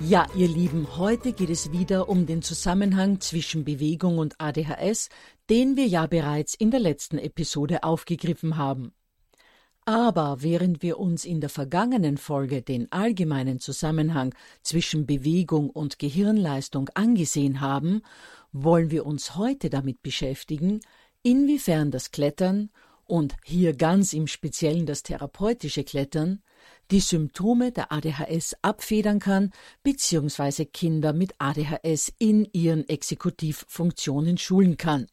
Ja, ihr Lieben, heute geht es wieder um den Zusammenhang zwischen Bewegung und ADHS, den wir ja bereits in der letzten Episode aufgegriffen haben. Aber während wir uns in der vergangenen Folge den allgemeinen Zusammenhang zwischen Bewegung und Gehirnleistung angesehen haben, wollen wir uns heute damit beschäftigen, inwiefern das Klettern und hier ganz im Speziellen das therapeutische Klettern die Symptome der ADHS abfedern kann bzw. Kinder mit ADHS in ihren Exekutivfunktionen schulen kann.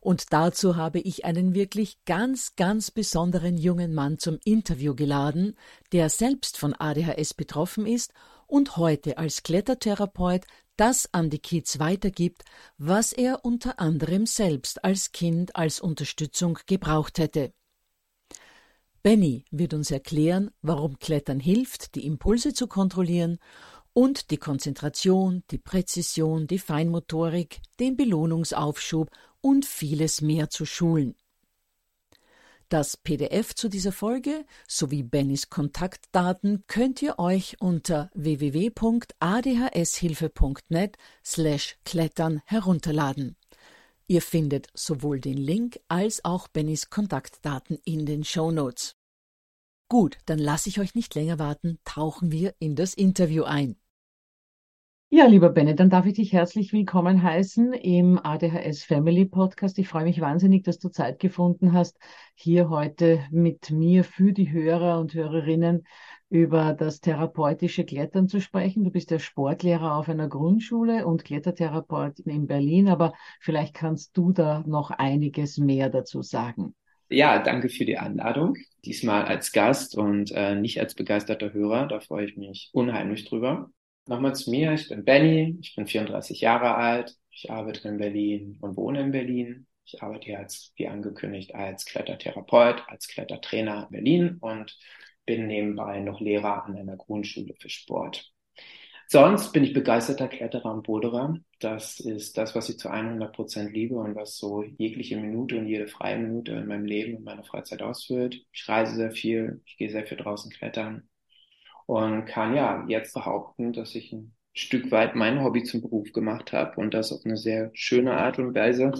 Und dazu habe ich einen wirklich ganz, ganz besonderen jungen Mann zum Interview geladen, der selbst von ADHS betroffen ist und heute als Klettertherapeut das an die Kids weitergibt, was er unter anderem selbst als Kind als Unterstützung gebraucht hätte. Benny wird uns erklären, warum Klettern hilft, die Impulse zu kontrollieren und die Konzentration, die Präzision, die Feinmotorik, den Belohnungsaufschub und vieles mehr zu schulen. Das PDF zu dieser Folge sowie Bennys Kontaktdaten könnt ihr euch unter www.adhshilfe.net slash klettern herunterladen. Ihr findet sowohl den Link als auch Bennys Kontaktdaten in den Show Notes. Gut, dann lasse ich euch nicht länger warten, tauchen wir in das Interview ein. Ja, lieber Benne, dann darf ich dich herzlich willkommen heißen im ADHS Family Podcast. Ich freue mich wahnsinnig, dass du Zeit gefunden hast, hier heute mit mir für die Hörer und Hörerinnen über das therapeutische Klettern zu sprechen. Du bist ja Sportlehrer auf einer Grundschule und Klettertherapeut in Berlin, aber vielleicht kannst du da noch einiges mehr dazu sagen. Ja, danke für die Einladung. Diesmal als Gast und äh, nicht als begeisterter Hörer. Da freue ich mich unheimlich drüber. Nochmal zu mir. Ich bin Benny. Ich bin 34 Jahre alt. Ich arbeite in Berlin und wohne in Berlin. Ich arbeite jetzt, wie angekündigt, als Klettertherapeut, als Klettertrainer in Berlin und bin nebenbei noch Lehrer an einer Grundschule für Sport. Sonst bin ich begeisterter Kletterer und Boulderer. Das ist das, was ich zu 100 Prozent liebe und was so jegliche Minute und jede freie Minute in meinem Leben und meiner Freizeit ausfüllt. Ich reise sehr viel, ich gehe sehr viel draußen klettern und kann ja jetzt behaupten, dass ich ein Stück weit mein Hobby zum Beruf gemacht habe und das auf eine sehr schöne Art und Weise.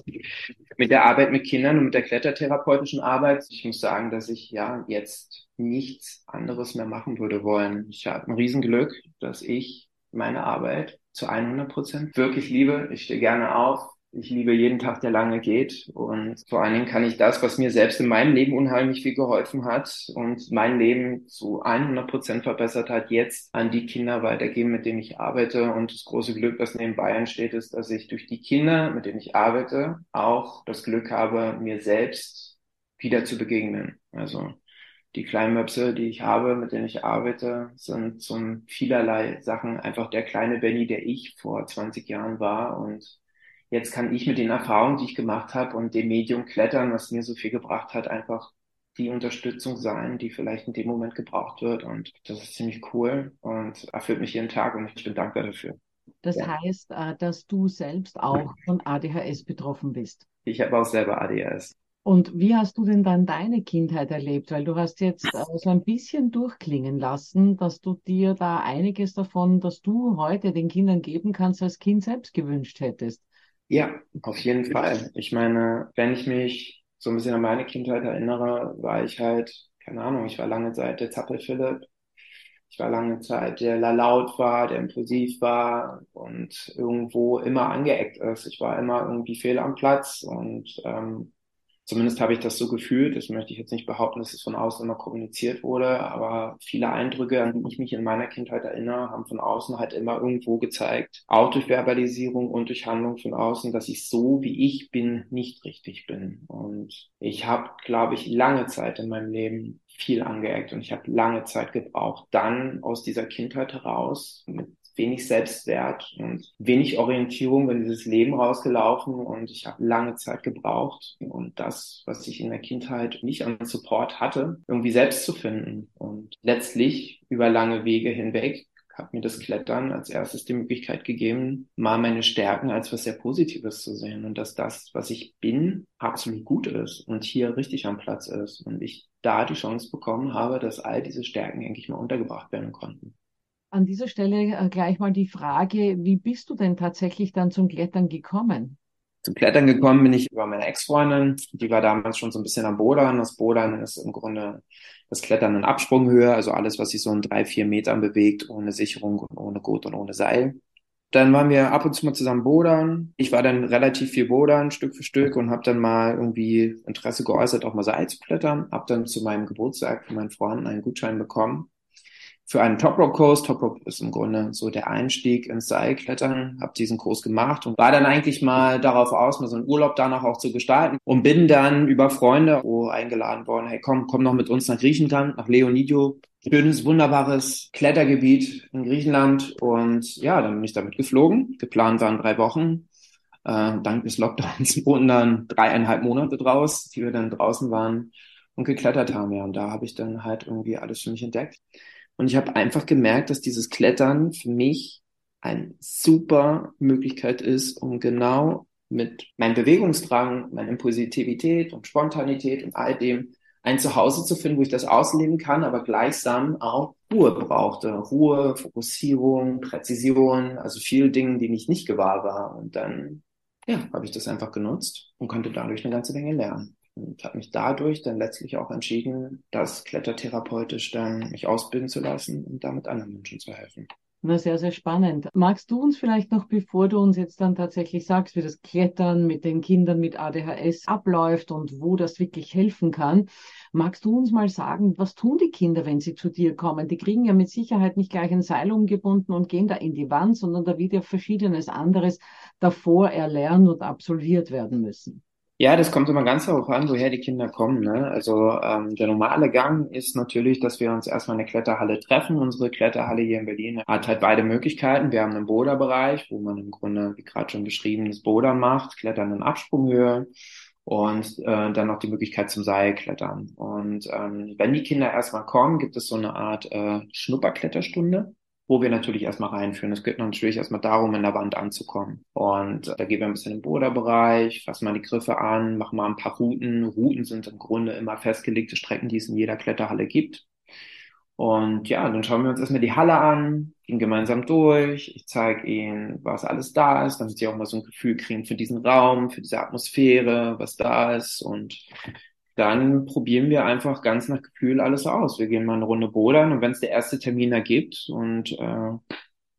Mit der Arbeit mit Kindern und mit der klettertherapeutischen Arbeit. Ich muss sagen, dass ich ja jetzt nichts anderes mehr machen würde wollen. Ich habe ein Riesenglück, dass ich meine Arbeit zu 100 Prozent wirklich liebe. Ich stehe gerne auf, Ich liebe jeden Tag, der lange geht. Und vor allen Dingen kann ich das, was mir selbst in meinem Leben unheimlich viel geholfen hat und mein Leben zu 100 Prozent verbessert hat, jetzt an die Kinder weitergeben, mit denen ich arbeite. Und das große Glück, neben Bayern steht, ist, dass ich durch die Kinder, mit denen ich arbeite, auch das Glück habe, mir selbst wieder zu begegnen. Also die kleinen Möpse, die ich habe, mit denen ich arbeite, sind zum vielerlei Sachen einfach der kleine Benny, der ich vor 20 Jahren war. Und jetzt kann ich mit den Erfahrungen, die ich gemacht habe und dem Medium Klettern, was mir so viel gebracht hat, einfach die Unterstützung sein, die vielleicht in dem Moment gebraucht wird. Und das ist ziemlich cool und erfüllt mich jeden Tag und ich bin dankbar dafür. Das ja. heißt, äh, dass du selbst auch von ADHS betroffen bist. Ich habe auch selber ADHS. Und wie hast du denn dann deine Kindheit erlebt? Weil du hast jetzt äh, so ein bisschen durchklingen lassen, dass du dir da einiges davon, dass du heute den Kindern geben kannst, als Kind selbst gewünscht hättest. Ja, auf jeden Fall. Ich meine, wenn ich mich so ein bisschen an meine Kindheit erinnere, war ich halt, keine Ahnung, ich war lange Zeit der Zappel-Philipp. Ich war lange Zeit der laut war, der impulsiv war und irgendwo immer angeeckt ist. Ich war immer irgendwie fehl am Platz und ähm, Zumindest habe ich das so gefühlt. Das möchte ich jetzt nicht behaupten, dass es von außen immer kommuniziert wurde, aber viele Eindrücke, an die ich mich in meiner Kindheit erinnere, haben von außen halt immer irgendwo gezeigt, auch durch Verbalisierung und durch Handlung von außen, dass ich so, wie ich bin, nicht richtig bin. Und ich habe, glaube ich, lange Zeit in meinem Leben viel angeeckt und ich habe lange Zeit gebraucht, dann aus dieser Kindheit heraus mit wenig Selbstwert und wenig Orientierung in dieses Leben rausgelaufen und ich habe lange Zeit gebraucht und das, was ich in der Kindheit nicht an Support hatte, irgendwie selbst zu finden und letztlich über lange Wege hinweg hat mir das Klettern als erstes die Möglichkeit gegeben, mal meine Stärken als was sehr Positives zu sehen und dass das, was ich bin, absolut gut ist und hier richtig am Platz ist und ich da die Chance bekommen habe, dass all diese Stärken eigentlich mal untergebracht werden konnten. An dieser Stelle äh, gleich mal die Frage, wie bist du denn tatsächlich dann zum Klettern gekommen? Zum Klettern gekommen bin ich über meine Ex-Freundin. Die war damals schon so ein bisschen am Bodern. Das Bodern ist im Grunde das Klettern in Absprunghöhe, also alles, was sich so in drei, vier Metern bewegt, ohne Sicherung und ohne Gurt und ohne Seil. Dann waren wir ab und zu mal zusammen bodern. Ich war dann relativ viel bodern, Stück für Stück, und habe dann mal irgendwie Interesse geäußert, auch mal Seil zu klettern. Hab dann zu meinem Geburtstag von meinen Freunden einen Gutschein bekommen für einen Top Rope Kurs. Top Rope ist im Grunde so der Einstieg ins Seilklettern. Habe diesen Kurs gemacht und war dann eigentlich mal darauf aus, mal so einen Urlaub danach auch zu gestalten und bin dann über Freunde oh, eingeladen worden. Hey, komm, komm noch mit uns nach Griechenland, nach Leonidio. Schönes, wunderbares Klettergebiet in Griechenland und ja, dann bin ich damit geflogen. Geplant waren drei Wochen. Äh, dank des Lockdowns wurden dann dreieinhalb Monate draus, die wir dann draußen waren und geklettert haben. Ja, und da habe ich dann halt irgendwie alles für mich entdeckt. Und ich habe einfach gemerkt, dass dieses Klettern für mich eine super Möglichkeit ist, um genau mit meinem Bewegungsdrang, meiner Impulsivität und Spontanität und all dem ein Zuhause zu finden, wo ich das ausleben kann, aber gleichsam auch Ruhe brauchte. Ruhe, Fokussierung, Präzision, also viele Dinge, denen ich nicht gewahr war. Und dann, ja, habe ich das einfach genutzt und konnte dadurch eine ganze Menge lernen und habe mich dadurch dann letztlich auch entschieden, das klettertherapeutisch dann mich ausbilden zu lassen und damit anderen Menschen zu helfen. Na, sehr, sehr spannend. Magst du uns vielleicht noch, bevor du uns jetzt dann tatsächlich sagst, wie das Klettern mit den Kindern mit ADHS abläuft und wo das wirklich helfen kann, magst du uns mal sagen, was tun die Kinder, wenn sie zu dir kommen? Die kriegen ja mit Sicherheit nicht gleich ein Seil umgebunden und gehen da in die Wand, sondern da wird ja verschiedenes anderes davor erlernt und absolviert werden müssen. Ja, das kommt immer ganz darauf an, woher die Kinder kommen. Ne? Also ähm, der normale Gang ist natürlich, dass wir uns erstmal in der Kletterhalle treffen. Unsere Kletterhalle hier in Berlin hat halt beide Möglichkeiten. Wir haben einen Boderbereich, wo man im Grunde, wie gerade schon beschrieben, das Bodern macht, Klettern in Absprunghöhe und äh, dann noch die Möglichkeit zum Seilklettern. Und ähm, wenn die Kinder erstmal kommen, gibt es so eine Art äh, Schnupperkletterstunde wo wir natürlich erstmal reinführen. Es geht natürlich erstmal darum, in der Wand anzukommen. Und da gehen wir ein bisschen im Boderbereich, fassen mal die Griffe an, machen mal ein paar Routen. Routen sind im Grunde immer festgelegte Strecken, die es in jeder Kletterhalle gibt. Und ja, dann schauen wir uns erstmal die Halle an, gehen gemeinsam durch. Ich zeige ihnen, was alles da ist, damit sie auch mal so ein Gefühl kriegen für diesen Raum, für diese Atmosphäre, was da ist. Und dann probieren wir einfach ganz nach Gefühl alles aus. Wir gehen mal eine Runde bodern und wenn es der erste Termin ergibt und äh,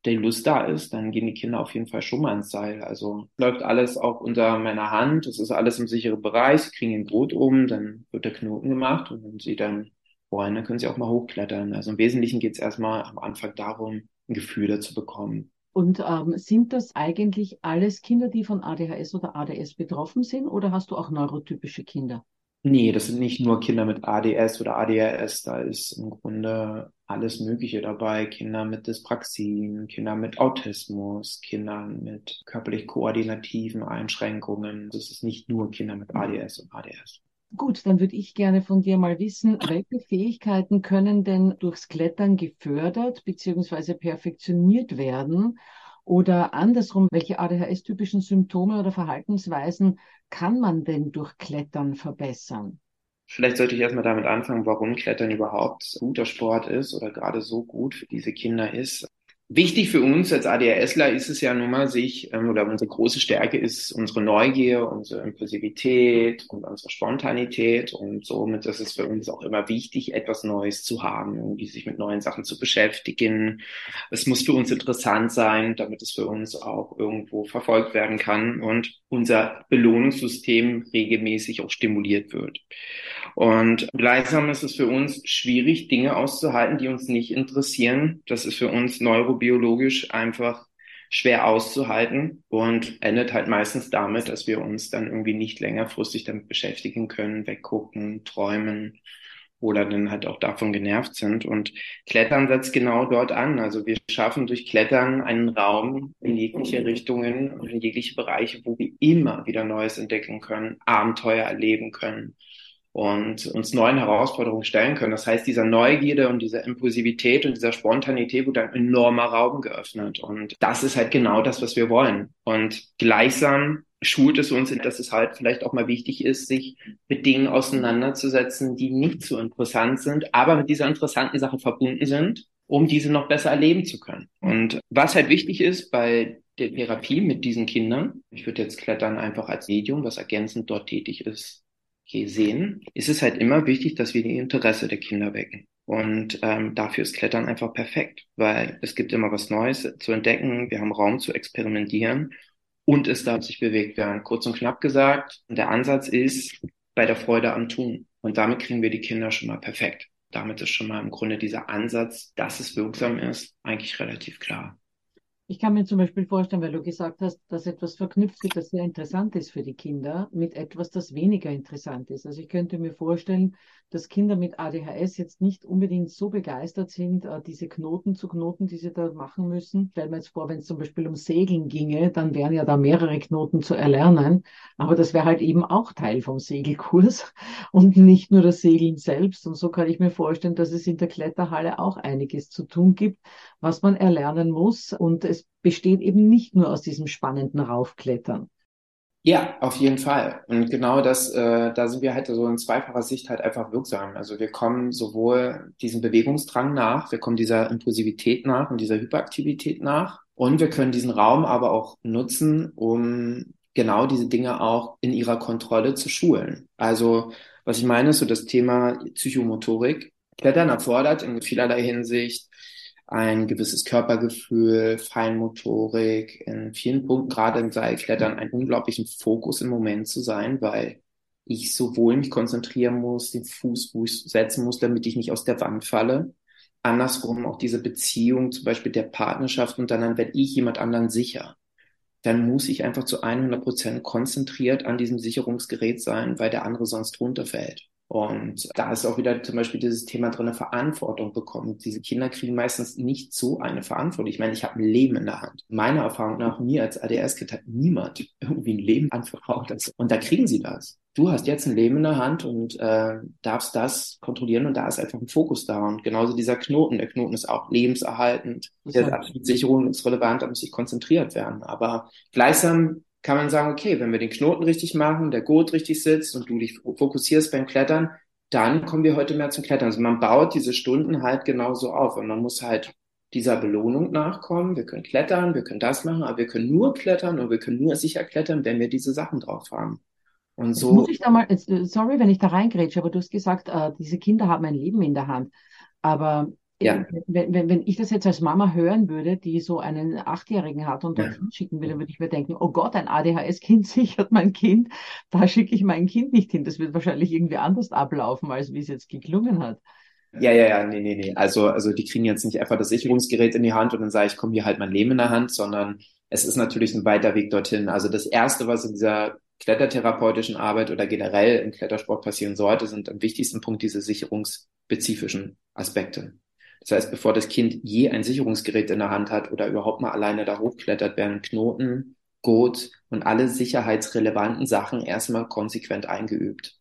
die Lust da ist, dann gehen die Kinder auf jeden Fall schon mal ins Seil. Also läuft alles auch unter meiner Hand. Es ist alles im sicheren Bereich. Sie kriegen ein Brot um, dann wird der Knoten gemacht und wenn sie dann wollen, dann können sie auch mal hochklettern. Also im Wesentlichen geht es erstmal am Anfang darum, ein Gefühl dazu bekommen. Und ähm, sind das eigentlich alles Kinder, die von ADHS oder ADS betroffen sind, oder hast du auch neurotypische Kinder? Nee, das sind nicht nur Kinder mit ADS oder ADHS, da ist im Grunde alles Mögliche dabei. Kinder mit Dyspraxien, Kinder mit Autismus, Kinder mit körperlich koordinativen Einschränkungen. Das ist nicht nur Kinder mit ADS und ADS. Gut, dann würde ich gerne von dir mal wissen, welche Fähigkeiten können denn durchs Klettern gefördert bzw. perfektioniert werden? Oder andersrum, welche ADHS-typischen Symptome oder Verhaltensweisen kann man denn durch Klettern verbessern? Vielleicht sollte ich erstmal damit anfangen, warum Klettern überhaupt guter Sport ist oder gerade so gut für diese Kinder ist. Wichtig für uns als ADHSler ist es ja nun mal sich, ähm, oder unsere große Stärke ist unsere Neugier, unsere Impulsivität und unsere Spontanität. Und somit ist es für uns auch immer wichtig, etwas Neues zu haben, irgendwie sich mit neuen Sachen zu beschäftigen. Es muss für uns interessant sein, damit es für uns auch irgendwo verfolgt werden kann und unser Belohnungssystem regelmäßig auch stimuliert wird. Und gleichsam ist es für uns schwierig, Dinge auszuhalten, die uns nicht interessieren. Das ist für uns neurobiologisch einfach schwer auszuhalten und endet halt meistens damit, dass wir uns dann irgendwie nicht längerfristig damit beschäftigen können, weggucken, träumen oder dann halt auch davon genervt sind. Und Klettern setzt genau dort an. Also wir schaffen durch Klettern einen Raum in jegliche Richtungen und in jegliche Bereiche, wo wir immer wieder Neues entdecken können, Abenteuer erleben können und uns neuen Herausforderungen stellen können. Das heißt, dieser Neugierde und dieser Impulsivität und dieser Spontanität wird ein enormer Raum geöffnet. Und das ist halt genau das, was wir wollen. Und gleichsam schult es uns, dass es halt vielleicht auch mal wichtig ist, sich mit Dingen auseinanderzusetzen, die nicht so interessant sind, aber mit dieser interessanten Sache verbunden sind, um diese noch besser erleben zu können. Und was halt wichtig ist bei der Therapie mit diesen Kindern, ich würde jetzt Klettern einfach als Medium, was ergänzend dort tätig ist, sehen, ist es halt immer wichtig, dass wir die Interesse der Kinder wecken. Und ähm, dafür ist Klettern einfach perfekt, weil es gibt immer was Neues zu entdecken, wir haben Raum zu experimentieren und es darf sich bewegt werden. Kurz und knapp gesagt, der Ansatz ist bei der Freude am Tun. Und damit kriegen wir die Kinder schon mal perfekt. Damit ist schon mal im Grunde dieser Ansatz, dass es wirksam ist, eigentlich relativ klar. Ich kann mir zum Beispiel vorstellen, weil du gesagt hast, dass etwas verknüpft wird, das sehr interessant ist für die Kinder, mit etwas, das weniger interessant ist. Also ich könnte mir vorstellen, dass Kinder mit ADHS jetzt nicht unbedingt so begeistert sind, äh, diese Knoten zu Knoten, die sie da machen müssen. Stellen wir jetzt vor, wenn es zum Beispiel um Segeln ginge, dann wären ja da mehrere Knoten zu erlernen. Aber das wäre halt eben auch Teil vom Segelkurs und nicht nur das Segeln selbst. Und so kann ich mir vorstellen, dass es in der Kletterhalle auch einiges zu tun gibt, was man erlernen muss. Und es besteht eben nicht nur aus diesem spannenden Raufklettern. Ja, auf jeden Fall. Und genau das, äh, da sind wir halt so in zweifacher Sicht halt einfach wirksam. Also wir kommen sowohl diesem Bewegungsdrang nach, wir kommen dieser Impulsivität nach und dieser Hyperaktivität nach. Und wir können diesen Raum aber auch nutzen, um genau diese Dinge auch in ihrer Kontrolle zu schulen. Also was ich meine, ist so das Thema Psychomotorik. Klettern erfordert in vielerlei Hinsicht ein gewisses Körpergefühl, Feinmotorik, in vielen Punkten, gerade im Seilklettern, einen unglaublichen Fokus im Moment zu sein, weil ich sowohl mich konzentrieren muss, den Fuß setzen muss, damit ich nicht aus der Wand falle. Andersrum auch diese Beziehung, zum Beispiel der Partnerschaft und dann werde ich jemand anderen sicher. Dann muss ich einfach zu 100 Prozent konzentriert an diesem Sicherungsgerät sein, weil der andere sonst runterfällt. Und da ist auch wieder zum Beispiel dieses Thema drin, Verantwortung bekommen. Diese Kinder kriegen meistens nicht so eine Verantwortung. Ich meine, ich habe ein Leben in der Hand. Meiner Erfahrung nach, mir als ADS-Kind hat niemand irgendwie ein Leben anvertraut. Und da kriegen sie das. Du hast jetzt ein Leben in der Hand und äh, darfst das kontrollieren und da ist einfach ein Fokus da. Und genauso dieser Knoten. Der Knoten ist auch lebenserhaltend. Der ist relevant, da muss sich konzentriert werden. Aber gleichsam kann man sagen, okay, wenn wir den Knoten richtig machen, der Gurt richtig sitzt und du dich fokussierst beim Klettern, dann kommen wir heute mehr zum Klettern. Also man baut diese Stunden halt genauso auf und man muss halt dieser Belohnung nachkommen. Wir können klettern, wir können das machen, aber wir können nur klettern und wir können nur sicher klettern, wenn wir diese Sachen drauf haben. Und so. Muss ich da mal, sorry, wenn ich da reingrätsche, aber du hast gesagt, äh, diese Kinder haben ein Leben in der Hand. Aber ja. wenn, wenn, wenn ich das jetzt als Mama hören würde, die so einen Achtjährigen hat und dorthin ja. schicken würde, würde ich mir denken, oh Gott, ein ADHS-Kind sichert mein Kind, da schicke ich mein Kind nicht hin. Das wird wahrscheinlich irgendwie anders ablaufen, als wie es jetzt geklungen hat. Ja, ja, ja, nee, nee, nee. Also, also die kriegen jetzt nicht einfach das Sicherungsgerät in die Hand und dann sage ich, komm, hier halt mein Leben in der Hand, sondern es ist natürlich ein weiter Weg dorthin. Also das Erste, was in dieser klettertherapeutischen Arbeit oder generell im Klettersport passieren sollte, sind am wichtigsten Punkt diese sicherungsspezifischen Aspekte. Das heißt, bevor das Kind je ein Sicherungsgerät in der Hand hat oder überhaupt mal alleine da hochklettert, werden Knoten, Gurt und alle sicherheitsrelevanten Sachen erstmal konsequent eingeübt.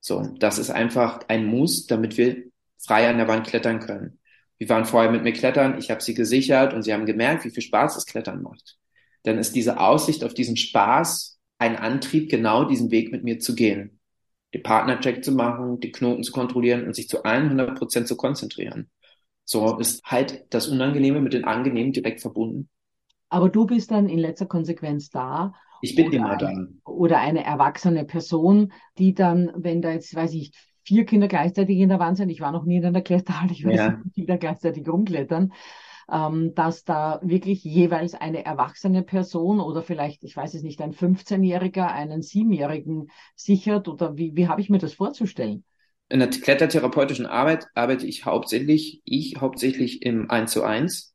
So, das ist einfach ein Muss, damit wir frei an der Wand klettern können. Wir waren vorher mit mir klettern, ich habe sie gesichert und sie haben gemerkt, wie viel Spaß das Klettern macht. Dann ist diese Aussicht auf diesen Spaß ein Antrieb, genau diesen Weg mit mir zu gehen. Den Partnercheck zu machen, die Knoten zu kontrollieren und sich zu 100 Prozent zu konzentrieren. So ist halt das Unangenehme mit dem Angenehmen direkt verbunden. Aber du bist dann in letzter Konsequenz da. Ich bin immer da. Oder eine erwachsene Person, die dann, wenn da jetzt, weiß ich, vier Kinder gleichzeitig in der Wand sind. Ich war noch nie in einer Kletterhalle, ich weiß ja. nicht, wie da gleichzeitig rumklettern. Ähm, dass da wirklich jeweils eine erwachsene Person oder vielleicht, ich weiß es nicht, ein 15-Jähriger einen Siebenjährigen sichert oder wie, wie habe ich mir das vorzustellen? In der klettertherapeutischen Arbeit arbeite ich hauptsächlich, ich hauptsächlich im 1 zu 1.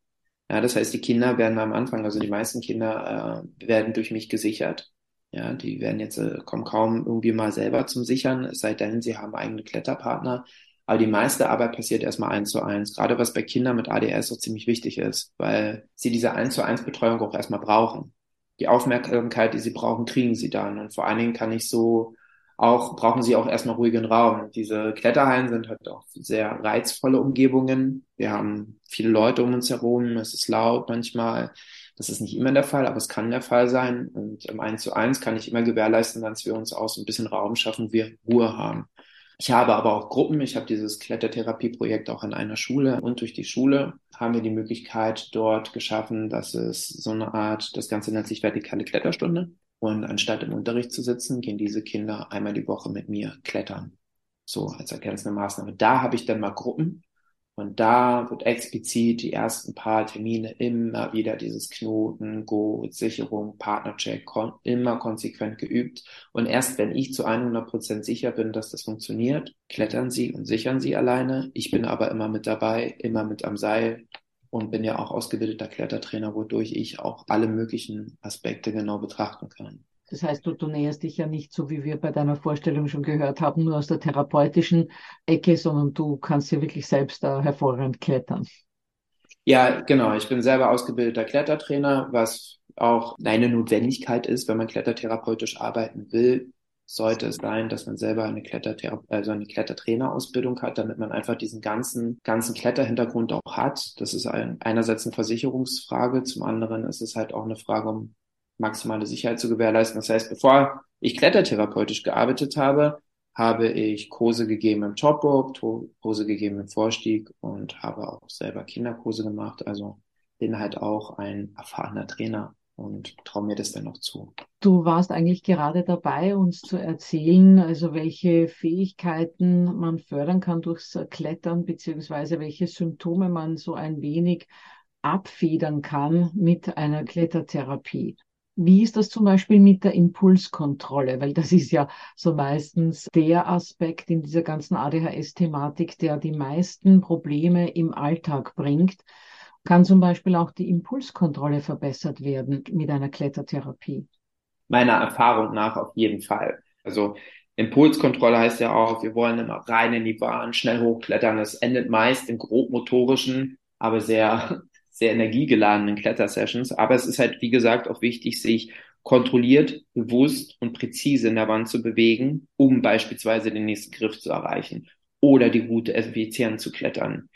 Ja, das heißt, die Kinder werden am Anfang, also die meisten Kinder äh, werden durch mich gesichert. Ja, die werden jetzt, äh, kommen kaum irgendwie mal selber zum Sichern, es sei denn, sie haben eigene Kletterpartner. Aber die meiste Arbeit passiert erstmal eins zu eins, gerade was bei Kindern mit ADS auch ziemlich wichtig ist, weil sie diese eins zu eins Betreuung auch erstmal brauchen. Die Aufmerksamkeit, die sie brauchen, kriegen sie dann. Und vor allen Dingen kann ich so auch, brauchen sie auch erstmal ruhigen Raum. Diese Kletterhallen sind halt auch sehr reizvolle Umgebungen. Wir haben viele Leute um uns herum, es ist laut manchmal. Das ist nicht immer der Fall, aber es kann der Fall sein. Und im 1 zu 1 kann ich immer gewährleisten, dass wir uns auch so ein bisschen Raum schaffen, wir Ruhe haben. Ich habe aber auch Gruppen. Ich habe dieses Klettertherapieprojekt auch an einer Schule und durch die Schule haben wir die Möglichkeit dort geschaffen, dass es so eine Art, das Ganze nennt sich vertikale Kletterstunde. Und anstatt im Unterricht zu sitzen, gehen diese Kinder einmal die Woche mit mir klettern. So als ergänzende Maßnahme. Da habe ich dann mal Gruppen und da wird explizit die ersten paar Termine immer wieder dieses Knoten, Go, Sicherung, Partnercheck kon immer konsequent geübt. Und erst wenn ich zu 100 Prozent sicher bin, dass das funktioniert, klettern sie und sichern sie alleine. Ich bin aber immer mit dabei, immer mit am Seil und bin ja auch ausgebildeter Klettertrainer, wodurch ich auch alle möglichen Aspekte genau betrachten kann. Das heißt, du, du näherst dich ja nicht so, wie wir bei deiner Vorstellung schon gehört haben, nur aus der therapeutischen Ecke, sondern du kannst ja wirklich selbst da hervorragend klettern. Ja, genau. Ich bin selber ausgebildeter Klettertrainer, was auch eine Notwendigkeit ist, wenn man klettertherapeutisch arbeiten will, sollte es sein, dass man selber eine Kletterthera also eine Klettertrainerausbildung hat, damit man einfach diesen ganzen, ganzen Kletterhintergrund auch hat. Das ist ein, einerseits eine Versicherungsfrage, zum anderen ist es halt auch eine Frage, um maximale Sicherheit zu gewährleisten. Das heißt, bevor ich klettertherapeutisch gearbeitet habe, habe ich Kurse gegeben im Top Rope, Kurse gegeben im Vorstieg und habe auch selber Kinderkurse gemacht. Also bin halt auch ein erfahrener Trainer und traue mir das dann noch zu. Du warst eigentlich gerade dabei, uns zu erzählen, also welche Fähigkeiten man fördern kann durchs Klettern, beziehungsweise welche Symptome man so ein wenig abfedern kann mit einer Klettertherapie. Wie ist das zum Beispiel mit der Impulskontrolle? Weil das ist ja so meistens der Aspekt in dieser ganzen ADHS-Thematik, der die meisten Probleme im Alltag bringt. Kann zum Beispiel auch die Impulskontrolle verbessert werden mit einer Klettertherapie? Meiner Erfahrung nach auf jeden Fall. Also Impulskontrolle heißt ja auch, wir wollen immer rein in die Bahn, schnell hochklettern. Das endet meist in grobmotorischen, aber sehr sehr energiegeladenen Klettersessions. Aber es ist halt, wie gesagt, auch wichtig, sich kontrolliert, bewusst und präzise in der Wand zu bewegen, um beispielsweise den nächsten Griff zu erreichen oder die Route effizient zu klettern.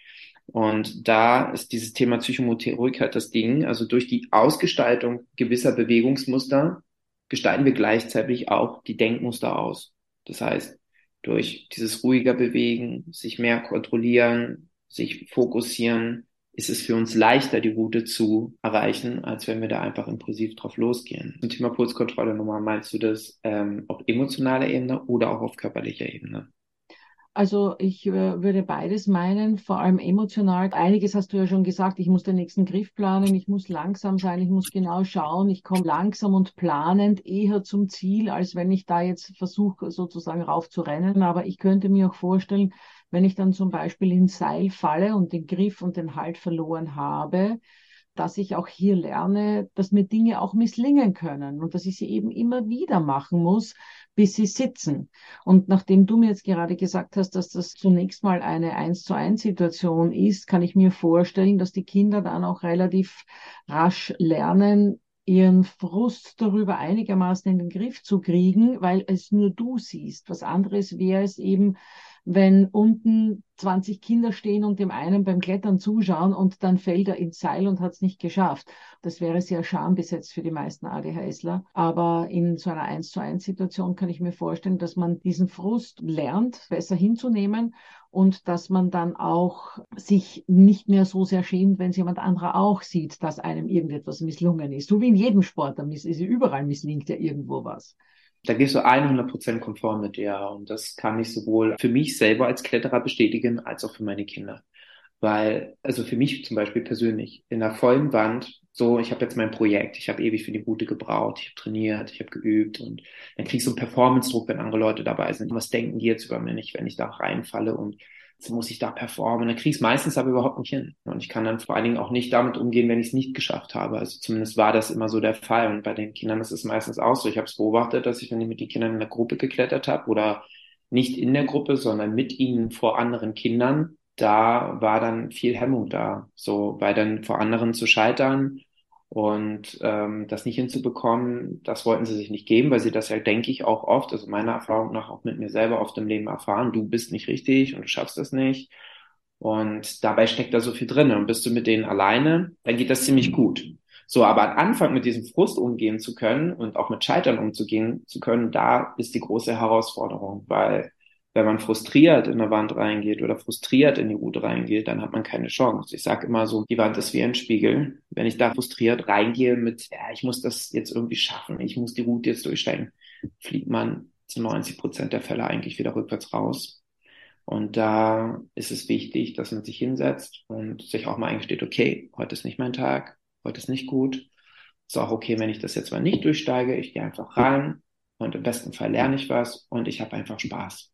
Und da ist dieses Thema Psychomotorik halt das Ding. Also durch die Ausgestaltung gewisser Bewegungsmuster gestalten wir gleichzeitig auch die Denkmuster aus. Das heißt, durch dieses ruhiger Bewegen, sich mehr kontrollieren, sich fokussieren, ist es für uns leichter, die Route zu erreichen, als wenn wir da einfach impulsiv drauf losgehen. Zum Thema Pulskontrolle nochmal, meinst du das ähm, auf emotionaler Ebene oder auch auf körperlicher Ebene? Also ich äh, würde beides meinen, vor allem emotional. Einiges hast du ja schon gesagt, ich muss den nächsten Griff planen, ich muss langsam sein, ich muss genau schauen, ich komme langsam und planend eher zum Ziel, als wenn ich da jetzt versuche, sozusagen raufzurennen. Aber ich könnte mir auch vorstellen, wenn ich dann zum Beispiel ins Seil falle und den Griff und den Halt verloren habe, dass ich auch hier lerne, dass mir Dinge auch misslingen können und dass ich sie eben immer wieder machen muss, bis sie sitzen. Und nachdem du mir jetzt gerade gesagt hast, dass das zunächst mal eine eins zu eins Situation ist, kann ich mir vorstellen, dass die Kinder dann auch relativ rasch lernen, ihren Frust darüber einigermaßen in den Griff zu kriegen, weil es nur du siehst. Was anderes wäre es eben, wenn unten 20 Kinder stehen und dem einen beim Klettern zuschauen und dann fällt er ins Seil und hat es nicht geschafft. Das wäre sehr schambesetzt für die meisten ADHSler. Aber in so einer 1 zu 1 Situation kann ich mir vorstellen, dass man diesen Frust lernt, besser hinzunehmen und dass man dann auch sich nicht mehr so sehr schämt, wenn es jemand anderer auch sieht, dass einem irgendetwas misslungen ist. So wie in jedem Sport, da ist überall misslingt ja irgendwo was. Da gehst du 100% konform mit dir. Und das kann ich sowohl für mich selber als Kletterer bestätigen, als auch für meine Kinder. Weil, also für mich zum Beispiel persönlich, in der vollen Wand, so, ich habe jetzt mein Projekt, ich habe ewig für die Route gebraucht, ich habe trainiert, ich habe geübt und dann kriegst du einen Performance-Druck, wenn andere Leute dabei sind. Was denken die jetzt über mich, wenn ich da reinfalle und muss ich da performen. Dann ich es meistens aber überhaupt nicht hin. Und ich kann dann vor allen Dingen auch nicht damit umgehen, wenn ich es nicht geschafft habe. Also zumindest war das immer so der Fall. Und bei den Kindern ist es meistens auch so. Ich habe es beobachtet, dass ich, wenn ich mit den Kindern in der Gruppe geklettert habe oder nicht in der Gruppe, sondern mit ihnen vor anderen Kindern, da war dann viel Hemmung da. So, weil dann vor anderen zu scheitern und ähm, das nicht hinzubekommen, das wollten sie sich nicht geben, weil sie das ja, denke ich, auch oft, also meiner Erfahrung nach auch mit mir selber oft im Leben erfahren, du bist nicht richtig und du schaffst das nicht. Und dabei steckt da so viel drin. Und bist du mit denen alleine, dann geht das ziemlich gut. So, aber am Anfang mit diesem Frust umgehen zu können und auch mit Scheitern umzugehen zu können, da ist die große Herausforderung, weil wenn man frustriert in eine Wand reingeht oder frustriert in die Route reingeht, dann hat man keine Chance. Ich sage immer so, die Wand ist wie ein Spiegel. Wenn ich da frustriert reingehe mit, ja, ich muss das jetzt irgendwie schaffen, ich muss die Route jetzt durchsteigen, fliegt man zu 90 Prozent der Fälle eigentlich wieder rückwärts raus. Und da ist es wichtig, dass man sich hinsetzt und sich auch mal eingesteht, okay, heute ist nicht mein Tag, heute ist nicht gut. Ist auch okay, wenn ich das jetzt mal nicht durchsteige, ich gehe einfach rein und im besten Fall lerne ich was und ich habe einfach Spaß.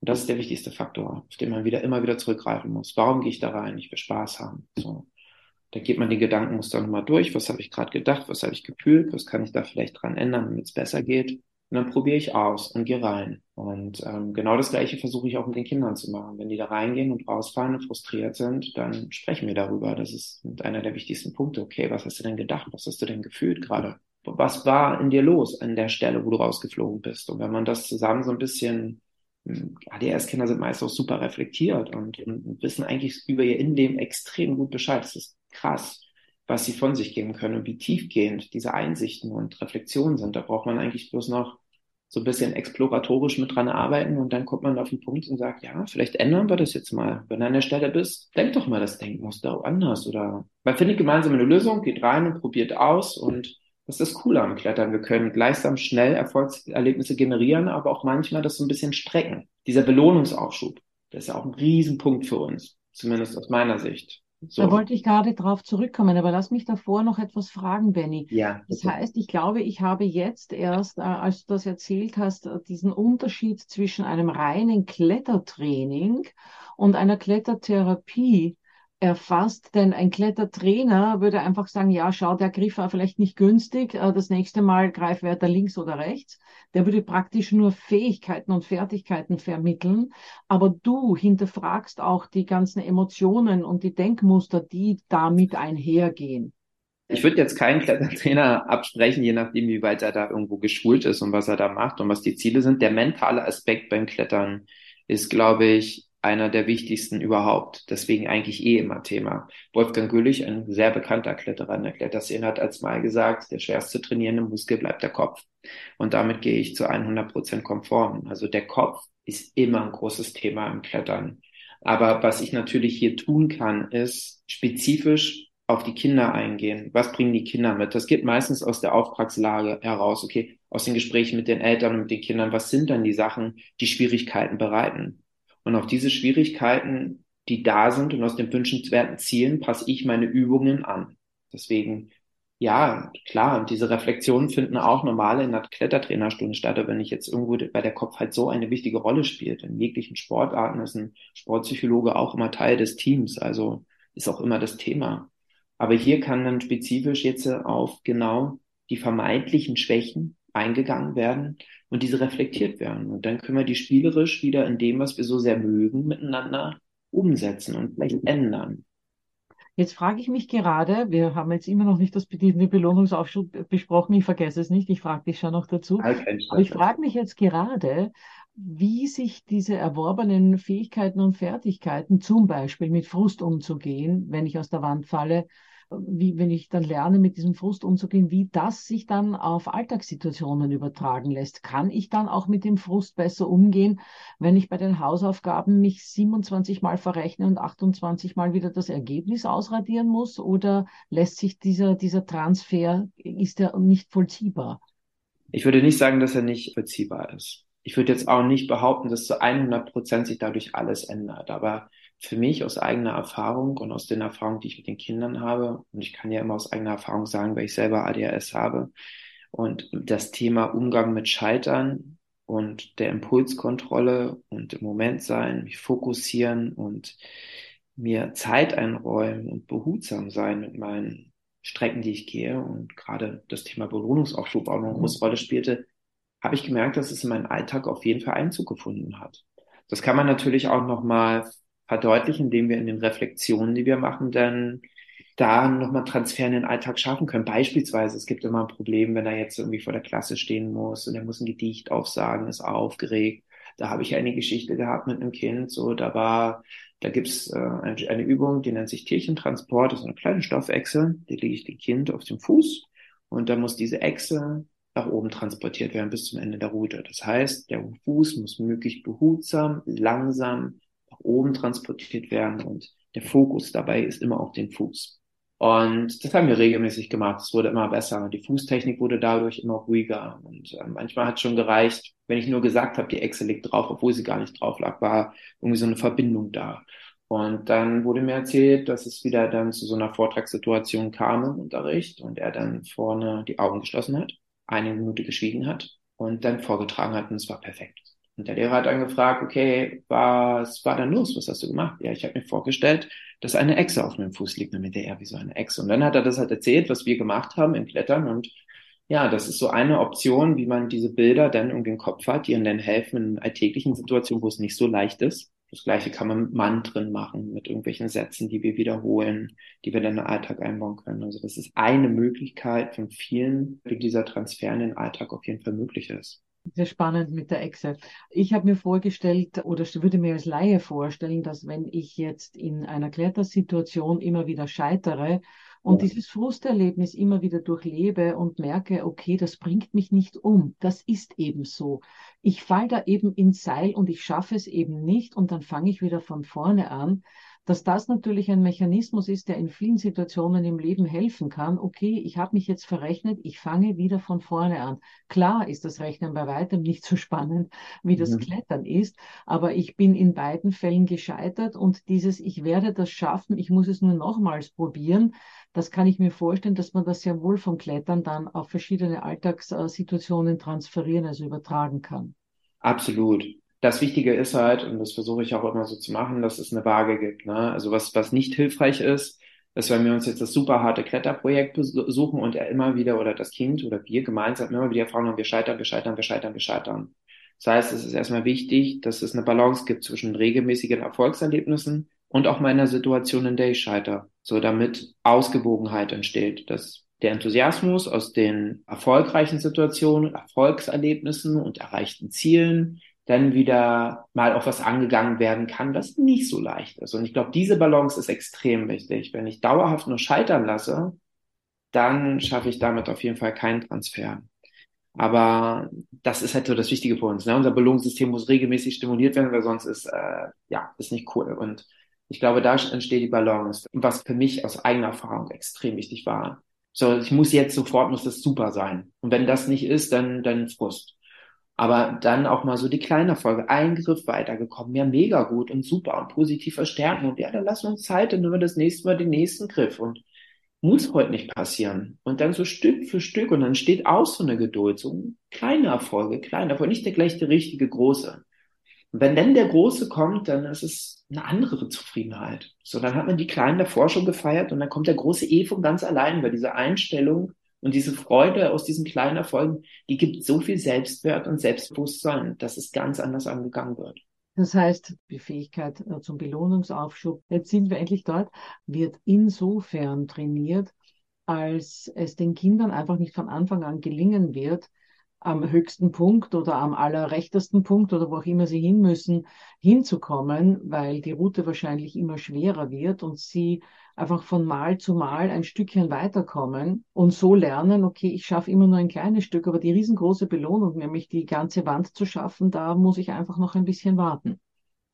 Und das ist der wichtigste Faktor, auf den man wieder immer wieder zurückgreifen muss. Warum gehe ich da rein? Ich will Spaß haben. So. Da geht man die Gedankenmuster nochmal durch. Was habe ich gerade gedacht? Was habe ich gefühlt? Was kann ich da vielleicht dran ändern, damit es besser geht? Und dann probiere ich aus und gehe rein. Und ähm, genau das Gleiche versuche ich auch mit den Kindern zu machen. Wenn die da reingehen und rausfallen und frustriert sind, dann sprechen wir darüber. Das ist einer der wichtigsten Punkte. Okay, was hast du denn gedacht? Was hast du denn gefühlt gerade? Was war in dir los an der Stelle, wo du rausgeflogen bist? Und wenn man das zusammen so ein bisschen ADS-Kinder sind meist auch super reflektiert und, und, wissen eigentlich über ihr Innenleben extrem gut Bescheid. Das ist krass, was sie von sich geben können und wie tiefgehend diese Einsichten und Reflexionen sind. Da braucht man eigentlich bloß noch so ein bisschen exploratorisch mit dran arbeiten und dann kommt man auf den Punkt und sagt, ja, vielleicht ändern wir das jetzt mal. Wenn du an der Stelle bist, denk doch mal das Denkmuster anders oder man findet gemeinsam eine Lösung, geht rein und probiert aus und das ist das Coole am Klettern. Wir können gleichsam schnell Erfolgserlebnisse generieren, aber auch manchmal das so ein bisschen strecken. Dieser Belohnungsaufschub, das ist ja auch ein Riesenpunkt für uns, zumindest aus meiner Sicht. So. Da wollte ich gerade drauf zurückkommen, aber lass mich davor noch etwas fragen, Benny. Ja. Das heißt, ich glaube, ich habe jetzt erst, äh, als du das erzählt hast, äh, diesen Unterschied zwischen einem reinen Klettertraining und einer Klettertherapie erfasst, denn ein Klettertrainer würde einfach sagen, ja, schau, der Griff war vielleicht nicht günstig, äh, das nächste Mal greif weiter links oder rechts. Der würde praktisch nur Fähigkeiten und Fertigkeiten vermitteln, aber du hinterfragst auch die ganzen Emotionen und die Denkmuster, die damit einhergehen. Ich würde jetzt keinen Klettertrainer absprechen, je nachdem, wie weit er da irgendwo geschult ist und was er da macht und was die Ziele sind. Der mentale Aspekt beim Klettern ist, glaube ich, einer der wichtigsten überhaupt. Deswegen eigentlich eh immer Thema. Wolfgang Güllich, ein sehr bekannter Kletterer in der Kletterszene, hat als mal gesagt, der schwerste trainierende Muskel bleibt der Kopf. Und damit gehe ich zu 100 Prozent konform. Also der Kopf ist immer ein großes Thema im Klettern. Aber was ich natürlich hier tun kann, ist spezifisch auf die Kinder eingehen. Was bringen die Kinder mit? Das geht meistens aus der Auftragslage heraus. Okay, aus den Gesprächen mit den Eltern und mit den Kindern. Was sind dann die Sachen, die Schwierigkeiten bereiten? Und auf diese Schwierigkeiten, die da sind und aus den wünschenswerten Zielen, passe ich meine Übungen an. Deswegen, ja, klar, diese Reflexionen finden auch normal in der Klettertrainerstunde statt. Aber wenn ich jetzt irgendwo bei der Kopf halt so eine wichtige Rolle spielt, in jeglichen Sportarten ist ein Sportpsychologe auch immer Teil des Teams. Also ist auch immer das Thema. Aber hier kann dann spezifisch jetzt auf genau die vermeintlichen Schwächen eingegangen werden und diese reflektiert werden. Und dann können wir die spielerisch wieder in dem, was wir so sehr mögen, miteinander umsetzen und vielleicht ändern. Jetzt frage ich mich gerade, wir haben jetzt immer noch nicht das den Belohnungsaufschub besprochen, ich vergesse es nicht, ich frage dich schon noch dazu. Aber ich frage mich jetzt gerade, wie sich diese erworbenen Fähigkeiten und Fertigkeiten, zum Beispiel mit Frust umzugehen, wenn ich aus der Wand falle, wie, wenn ich dann lerne, mit diesem Frust umzugehen, wie das sich dann auf Alltagssituationen übertragen lässt. Kann ich dann auch mit dem Frust besser umgehen, wenn ich bei den Hausaufgaben mich 27 Mal verrechne und 28 Mal wieder das Ergebnis ausradieren muss? Oder lässt sich dieser, dieser Transfer, ist er nicht vollziehbar? Ich würde nicht sagen, dass er nicht vollziehbar ist. Ich würde jetzt auch nicht behaupten, dass zu 100 Prozent sich dadurch alles ändert. Aber für mich aus eigener Erfahrung und aus den Erfahrungen, die ich mit den Kindern habe, und ich kann ja immer aus eigener Erfahrung sagen, weil ich selber ADHS habe, und das Thema Umgang mit Scheitern und der Impulskontrolle und im Moment sein, mich fokussieren und mir Zeit einräumen und behutsam sein mit meinen Strecken, die ich gehe und gerade das Thema Belohnungsaufschub auch noch eine große Rolle spielte, habe ich gemerkt, dass es in meinen Alltag auf jeden Fall Einzug gefunden hat. Das kann man natürlich auch nochmal verdeutlichen, indem wir in den Reflexionen, die wir machen, dann da nochmal Transfer in den Alltag schaffen können. Beispielsweise, es gibt immer ein Problem, wenn er jetzt irgendwie vor der Klasse stehen muss und er muss ein Gedicht aufsagen, ist aufgeregt. Da habe ich eine Geschichte gehabt mit einem Kind, so da war, da gibt's äh, eine, Übung, die nennt sich Tierchentransport, das ist eine kleine Stoffechse, die lege ich dem Kind auf den Fuß und dann muss diese Echse nach oben transportiert werden bis zum Ende der Route. Das heißt, der Fuß muss möglichst behutsam, langsam nach oben transportiert werden und der Fokus dabei ist immer auf den Fuß. Und das haben wir regelmäßig gemacht. Es wurde immer besser. Die Fußtechnik wurde dadurch immer ruhiger. Und äh, manchmal hat es schon gereicht, wenn ich nur gesagt habe, die Echse liegt drauf, obwohl sie gar nicht drauf lag, war irgendwie so eine Verbindung da. Und dann wurde mir erzählt, dass es wieder dann zu so einer Vortragssituation kam im Unterricht und er dann vorne die Augen geschlossen hat, eine Minute geschwiegen hat und dann vorgetragen hat und es war perfekt. Und der Lehrer hat dann gefragt, okay, was war denn los? Was hast du gemacht? Ja, ich habe mir vorgestellt, dass eine Echse auf meinem Fuß liegt. Der, ja, wie so eine Echse. Und dann hat er das halt erzählt, was wir gemacht haben im Klettern. Und ja, das ist so eine Option, wie man diese Bilder dann um den Kopf hat, die ihnen dann helfen in alltäglichen Situationen, wo es nicht so leicht ist. Das gleiche kann man mit Mantren machen, mit irgendwelchen Sätzen, die wir wiederholen, die wir dann in den Alltag einbauen können. Also das ist eine Möglichkeit von vielen, wie dieser Transfer in den Alltag auf jeden Fall möglich ist. Sehr spannend mit der Echse. Ich habe mir vorgestellt oder würde mir als Laie vorstellen, dass wenn ich jetzt in einer Klettersituation immer wieder scheitere und ja. dieses Frusterlebnis immer wieder durchlebe und merke, okay, das bringt mich nicht um. Das ist eben so. Ich falle da eben ins Seil und ich schaffe es eben nicht und dann fange ich wieder von vorne an dass das natürlich ein Mechanismus ist, der in vielen Situationen im Leben helfen kann. Okay, ich habe mich jetzt verrechnet, ich fange wieder von vorne an. Klar ist das Rechnen bei weitem nicht so spannend, wie das mhm. Klettern ist, aber ich bin in beiden Fällen gescheitert und dieses, ich werde das schaffen, ich muss es nur nochmals probieren, das kann ich mir vorstellen, dass man das ja wohl vom Klettern dann auf verschiedene Alltagssituationen transferieren, also übertragen kann. Absolut das Wichtige ist halt, und das versuche ich auch immer so zu machen, dass es eine Waage gibt. Ne? Also was, was nicht hilfreich ist, dass wenn wir uns jetzt das super harte Kletterprojekt besuchen und er immer wieder oder das Kind oder wir gemeinsam immer wieder erfahren, wir scheitern, wir scheitern, wir scheitern, wir scheitern. Das heißt, es ist erstmal wichtig, dass es eine Balance gibt zwischen regelmäßigen Erfolgserlebnissen und auch meiner Situation, in der ich scheitere. So damit Ausgewogenheit entsteht, dass der Enthusiasmus aus den erfolgreichen Situationen, Erfolgserlebnissen und erreichten Zielen dann wieder mal auf was angegangen werden kann, was nicht so leicht ist. Und ich glaube, diese Balance ist extrem wichtig. Wenn ich dauerhaft nur scheitern lasse, dann schaffe ich damit auf jeden Fall keinen Transfer. Aber das ist halt so das Wichtige für uns. Ne? Unser Belohnungssystem muss regelmäßig stimuliert werden, weil sonst ist äh, ja ist nicht cool. Und ich glaube, da entsteht die Balance. Was für mich aus eigener Erfahrung extrem wichtig war. So, ich muss jetzt sofort, muss das super sein. Und wenn das nicht ist, dann dann Frust. Aber dann auch mal so die kleinen Erfolge, Eingriff weitergekommen, ja, mega gut und super und positiv verstärken. Und ja, dann lassen wir uns Zeit, dann nehmen wir das nächste Mal den nächsten Griff. Und muss heute nicht passieren. Und dann so Stück für Stück und dann steht auch so eine Geduld, so kleine Erfolge, kleine Erfolge, nicht der gleich der richtige große. Und wenn dann der große kommt, dann ist es eine andere Zufriedenheit. So, dann hat man die kleinen davor schon gefeiert und dann kommt der große E von ganz allein, weil diese Einstellung und diese Freude aus diesen kleinen Erfolgen, die gibt so viel Selbstwert und Selbstbewusstsein, dass es ganz anders angegangen wird. Das heißt, die Fähigkeit äh, zum Belohnungsaufschub, jetzt sind wir endlich dort, wird insofern trainiert, als es den Kindern einfach nicht von Anfang an gelingen wird, am höchsten Punkt oder am allerrechtesten Punkt oder wo auch immer sie hin müssen, hinzukommen, weil die Route wahrscheinlich immer schwerer wird und sie einfach von Mal zu Mal ein Stückchen weiterkommen und so lernen, okay, ich schaffe immer nur ein kleines Stück, aber die riesengroße Belohnung, nämlich die ganze Wand zu schaffen, da muss ich einfach noch ein bisschen warten.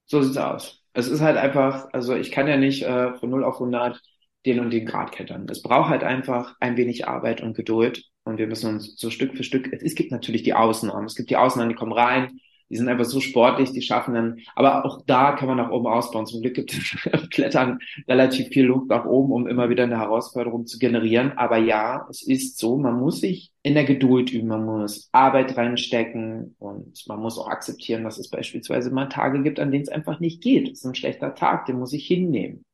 So sieht's aus. Es ist halt einfach, also ich kann ja nicht äh, von 0 auf 100 den und den Grad klettern. Es braucht halt einfach ein wenig Arbeit und Geduld und wir müssen uns so Stück für Stück, es gibt natürlich die Ausnahmen. Es gibt die Ausnahmen, die kommen rein, die sind einfach so sportlich, die schaffen dann, aber auch da kann man nach oben ausbauen. Zum Glück gibt es Klettern relativ viel Luft nach oben, um immer wieder eine Herausforderung zu generieren. Aber ja, es ist so, man muss sich in der Geduld üben, man muss Arbeit reinstecken und man muss auch akzeptieren, dass es beispielsweise mal Tage gibt, an denen es einfach nicht geht. Es ist ein schlechter Tag, den muss ich hinnehmen.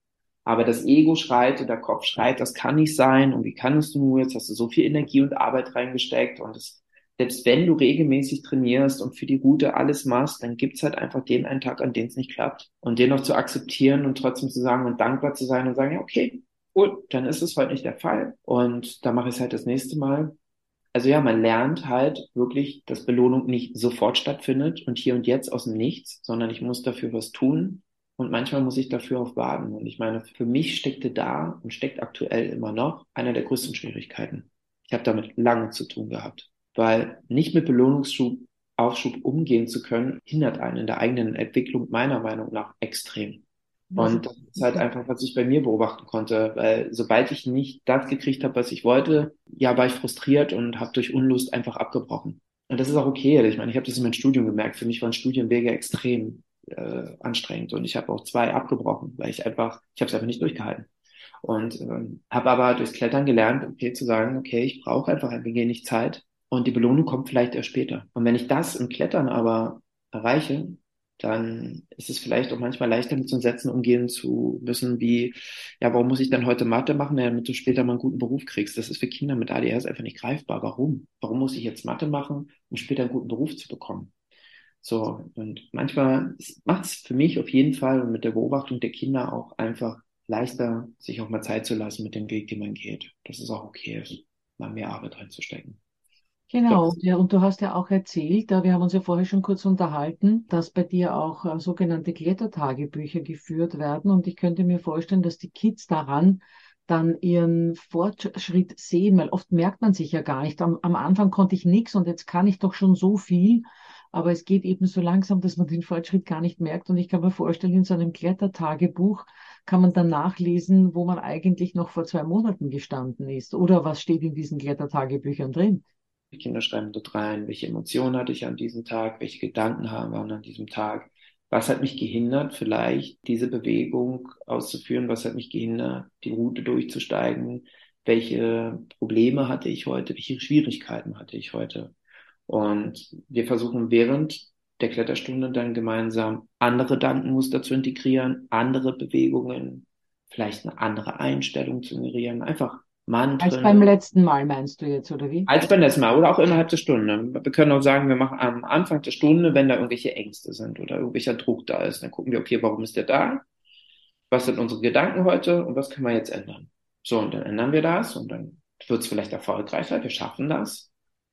Aber das Ego schreit und der Kopf schreit, das kann nicht sein. Und wie kannst du nur, jetzt hast du so viel Energie und Arbeit reingesteckt. Und es, selbst wenn du regelmäßig trainierst und für die Route alles machst, dann gibt's halt einfach den einen Tag, an dem es nicht klappt. Und den noch zu akzeptieren und trotzdem zu sagen und dankbar zu sein und sagen, ja, okay, gut, dann ist es heute nicht der Fall. Und da mache ich es halt das nächste Mal. Also ja, man lernt halt wirklich, dass Belohnung nicht sofort stattfindet und hier und jetzt aus dem Nichts, sondern ich muss dafür was tun und manchmal muss ich dafür auch warten. Und ich meine, für mich steckte da und steckt aktuell immer noch einer der größten Schwierigkeiten. Ich habe damit lange zu tun gehabt, weil nicht mit Belohnungsschub, Aufschub umgehen zu können, hindert einen in der eigenen Entwicklung meiner Meinung nach extrem. Und das ist halt einfach, was ich bei mir beobachten konnte, weil sobald ich nicht das gekriegt habe, was ich wollte, ja, war ich frustriert und habe durch Unlust einfach abgebrochen. Und das ist auch okay. Ich meine, ich habe das in meinem Studium gemerkt. Für mich waren Studienwege extrem äh, anstrengend und ich habe auch zwei abgebrochen, weil ich einfach, ich habe es einfach nicht durchgehalten. Und ähm, habe aber durchs Klettern gelernt, okay, zu sagen, okay, ich brauche einfach ein wenig Zeit und die Belohnung kommt vielleicht erst später. Und wenn ich das im Klettern aber erreiche, dann ist es vielleicht auch manchmal leichter mit so Sätzen umgehen zu müssen wie, ja, warum muss ich dann heute Mathe machen, damit du später mal einen guten Beruf kriegst? Das ist für Kinder mit ADHS einfach nicht greifbar. Warum? Warum muss ich jetzt Mathe machen, um später einen guten Beruf zu bekommen? So, und manchmal macht es für mich auf jeden Fall und mit der Beobachtung der Kinder auch einfach leichter, sich auch mal Zeit zu lassen mit dem Weg, den man geht. Dass es auch okay ist, mal mehr Arbeit reinzustecken. Genau, ja, und du hast ja auch erzählt, wir haben uns ja vorher schon kurz unterhalten, dass bei dir auch äh, sogenannte Klettertagebücher geführt werden. Und ich könnte mir vorstellen, dass die Kids daran dann ihren Fortschritt sehen, weil oft merkt man sich ja gar nicht. Am, am Anfang konnte ich nichts und jetzt kann ich doch schon so viel. Aber es geht eben so langsam, dass man den Fortschritt gar nicht merkt. Und ich kann mir vorstellen, in so einem Klettertagebuch kann man dann nachlesen, wo man eigentlich noch vor zwei Monaten gestanden ist. Oder was steht in diesen Klettertagebüchern drin? Die Kinder schreiben dort rein, welche Emotionen hatte ich an diesem Tag, welche Gedanken haben waren an diesem Tag. Was hat mich gehindert, vielleicht diese Bewegung auszuführen? Was hat mich gehindert, die Route durchzusteigen? Welche Probleme hatte ich heute? Welche Schwierigkeiten hatte ich heute? Und wir versuchen während der Kletterstunde dann gemeinsam andere Gedankenmuster zu integrieren, andere Bewegungen, vielleicht eine andere Einstellung zu generieren, einfach Mantren. Als beim letzten Mal meinst du jetzt, oder wie? Als beim letzten Mal oder auch innerhalb der Stunde. Wir können auch sagen, wir machen am Anfang der Stunde, wenn da irgendwelche Ängste sind oder irgendwelcher Druck da ist, dann gucken wir, okay, warum ist der da? Was sind unsere Gedanken heute und was können wir jetzt ändern? So, und dann ändern wir das und dann wird es vielleicht erfolgreicher, wir schaffen das.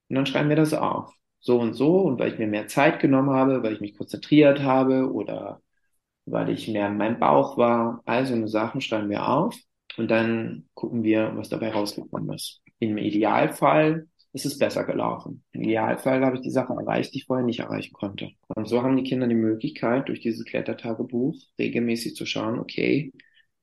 Und dann schreiben wir das auf. So und so. Und weil ich mir mehr Zeit genommen habe, weil ich mich konzentriert habe oder weil ich mehr in meinem Bauch war. All so eine Sachen schreiben wir auf. Und dann gucken wir, was dabei rausgekommen ist. Im Idealfall ist es besser gelaufen. Im Idealfall habe ich die Sache erreicht, die ich vorher nicht erreichen konnte. Und so haben die Kinder die Möglichkeit, durch dieses Klettertagebuch regelmäßig zu schauen, okay,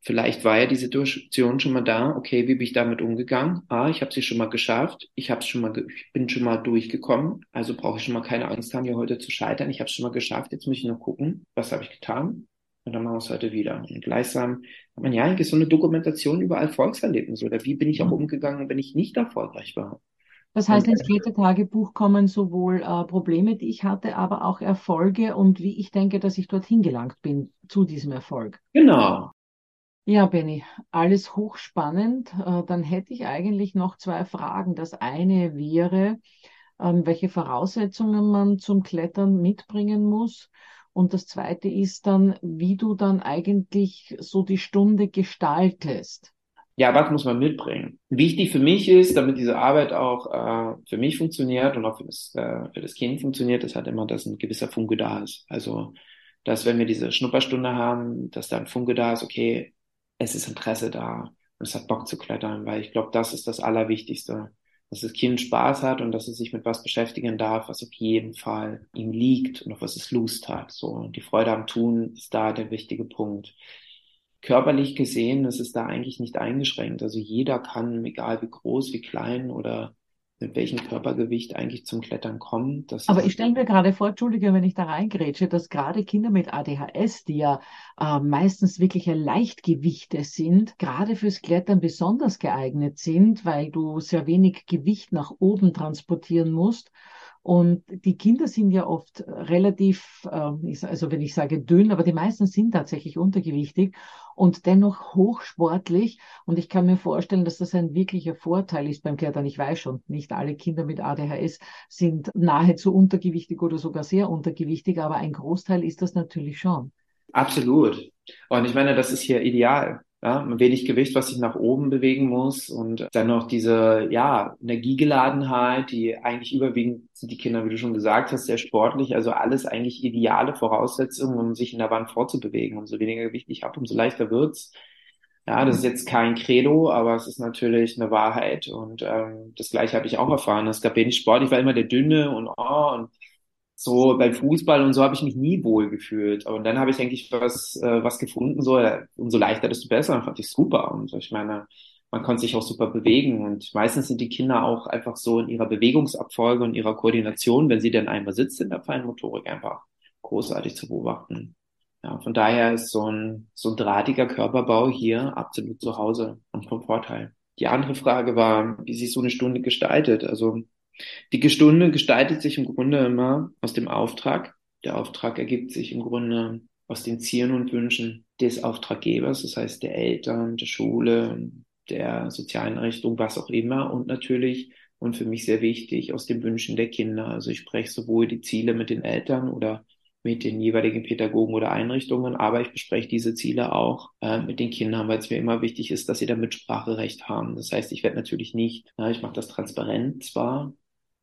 Vielleicht war ja die Situation schon mal da. Okay, wie bin ich damit umgegangen? Ah, ich habe sie schon mal geschafft. Ich habe schon mal, ich bin schon mal durchgekommen. Also brauche ich schon mal keine Angst haben, hier heute zu scheitern. Ich habe es schon mal geschafft. Jetzt muss ich nur gucken, was habe ich getan? Und dann machen wir es heute wieder. Und gleichsam hat man ja eigentlich so eine Dokumentation über Erfolgserlebnisse oder wie bin ich auch umgegangen, wenn ich nicht erfolgreich war. Das heißt, ins Klettertagebuch kommen sowohl äh, Probleme, die ich hatte, aber auch Erfolge und wie ich denke, dass ich dorthin gelangt bin zu diesem Erfolg. Genau. Ja, Benny, alles hochspannend. Äh, dann hätte ich eigentlich noch zwei Fragen. Das eine wäre, ähm, welche Voraussetzungen man zum Klettern mitbringen muss. Und das zweite ist dann, wie du dann eigentlich so die Stunde gestaltest. Ja, was muss man mitbringen? Wichtig für mich ist, damit diese Arbeit auch äh, für mich funktioniert und auch für das, äh, für das Kind funktioniert, ist halt immer, dass ein gewisser Funke da ist. Also, dass wenn wir diese Schnupperstunde haben, dass da ein Funke da ist, okay, es ist Interesse da und es hat Bock zu klettern, weil ich glaube, das ist das Allerwichtigste. Dass das Kind Spaß hat und dass es sich mit was beschäftigen darf, was auf jeden Fall ihm liegt und auf was es Lust hat. So, die Freude am Tun ist da der wichtige Punkt. Körperlich gesehen ist es da eigentlich nicht eingeschränkt. Also jeder kann, egal wie groß, wie klein oder mit welchem Körpergewicht eigentlich zum Klettern kommen. Das Aber ich stelle mir gerade vor, Entschuldige, wenn ich da reingrätsche, dass gerade Kinder mit ADHS, die ja äh, meistens wirkliche Leichtgewichte sind, gerade fürs Klettern besonders geeignet sind, weil du sehr wenig Gewicht nach oben transportieren musst und die Kinder sind ja oft relativ, äh, also wenn ich sage dünn, aber die meisten sind tatsächlich untergewichtig und dennoch hochsportlich. Und ich kann mir vorstellen, dass das ein wirklicher Vorteil ist beim Klettern. Ich weiß schon, nicht alle Kinder mit ADHS sind nahezu untergewichtig oder sogar sehr untergewichtig, aber ein Großteil ist das natürlich schon. Absolut. Und ich meine, das ist hier ideal. Ja, wenig Gewicht, was sich nach oben bewegen muss und dann noch diese, ja, Energiegeladenheit, die eigentlich überwiegend sind die Kinder, wie du schon gesagt hast, sehr sportlich, also alles eigentlich ideale Voraussetzungen, um sich in der Wand fortzubewegen. Umso weniger Gewicht ich habe, umso leichter wird's. Ja, das ist jetzt kein Credo, aber es ist natürlich eine Wahrheit und ähm, das Gleiche habe ich auch erfahren. Es gab wenig Sport, ich war immer der Dünne und oh, und so beim Fußball und so habe ich mich nie wohl gefühlt. Und dann habe ich eigentlich was, äh, was gefunden, so umso leichter, desto besser. Und fand ich super. Und ich meine, man konnte sich auch super bewegen. Und meistens sind die Kinder auch einfach so in ihrer Bewegungsabfolge und ihrer Koordination, wenn sie dann einmal sitzt in der Feinmotorik, einfach großartig zu beobachten. Ja, von daher ist so ein, so ein drahtiger Körperbau hier absolut zu Hause und vom Vorteil. Die andere Frage war, wie sich so eine Stunde gestaltet. Also die Stunde gestaltet sich im Grunde immer aus dem Auftrag. Der Auftrag ergibt sich im Grunde aus den Zielen und Wünschen des Auftraggebers, das heißt der Eltern, der Schule, der sozialen Einrichtung, was auch immer und natürlich und für mich sehr wichtig aus den Wünschen der Kinder. Also ich spreche sowohl die Ziele mit den Eltern oder mit den jeweiligen Pädagogen oder Einrichtungen, aber ich bespreche diese Ziele auch äh, mit den Kindern, weil es mir immer wichtig ist, dass sie da Mitspracherecht haben. Das heißt, ich werde natürlich nicht, ja, ich mache das transparent zwar,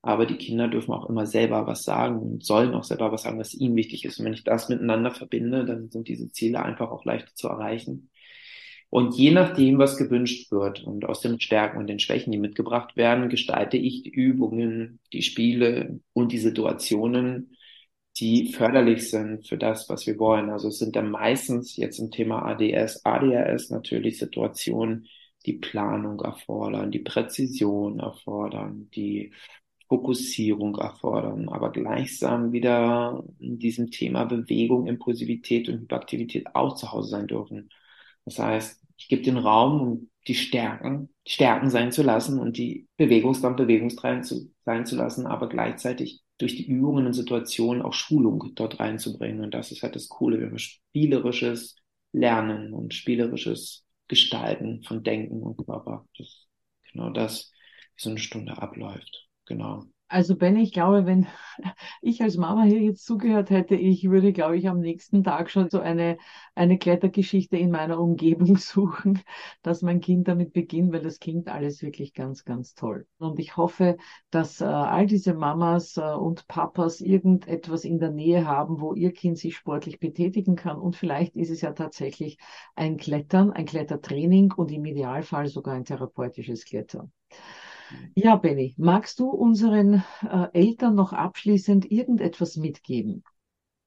aber die Kinder dürfen auch immer selber was sagen und sollen auch selber was sagen, was ihnen wichtig ist. Und wenn ich das miteinander verbinde, dann sind diese Ziele einfach auch leichter zu erreichen. Und je nachdem, was gewünscht wird und aus den Stärken und den Schwächen, die mitgebracht werden, gestalte ich die Übungen, die Spiele und die Situationen, die förderlich sind für das, was wir wollen. Also es sind dann meistens jetzt im Thema ADS, ADHS natürlich Situationen, die Planung erfordern, die Präzision erfordern, die Fokussierung erfordern, aber gleichsam wieder in diesem Thema Bewegung, Impulsivität und Hyperaktivität auch zu Hause sein dürfen. Das heißt, ich gebe den Raum, um die Stärken, Stärken sein zu lassen und die Bewegungsraum bewegungsrein zu, sein zu lassen, aber gleichzeitig durch die Übungen und Situationen auch Schulung dort reinzubringen. Und das ist halt das Coole, wenn wir spielerisches Lernen und spielerisches Gestalten von Denken und Körper. Das genau das, wie so eine Stunde abläuft. Genau. Also Ben, ich glaube, wenn ich als Mama hier jetzt zugehört hätte, ich würde, glaube ich, am nächsten Tag schon so eine, eine Klettergeschichte in meiner Umgebung suchen, dass mein Kind damit beginnt, weil das klingt alles wirklich ganz, ganz toll. Und ich hoffe, dass äh, all diese Mamas äh, und Papas irgendetwas in der Nähe haben, wo ihr Kind sich sportlich betätigen kann. Und vielleicht ist es ja tatsächlich ein Klettern, ein Klettertraining und im Idealfall sogar ein therapeutisches Klettern. Ja, Benny, magst du unseren äh, Eltern noch abschließend irgendetwas mitgeben?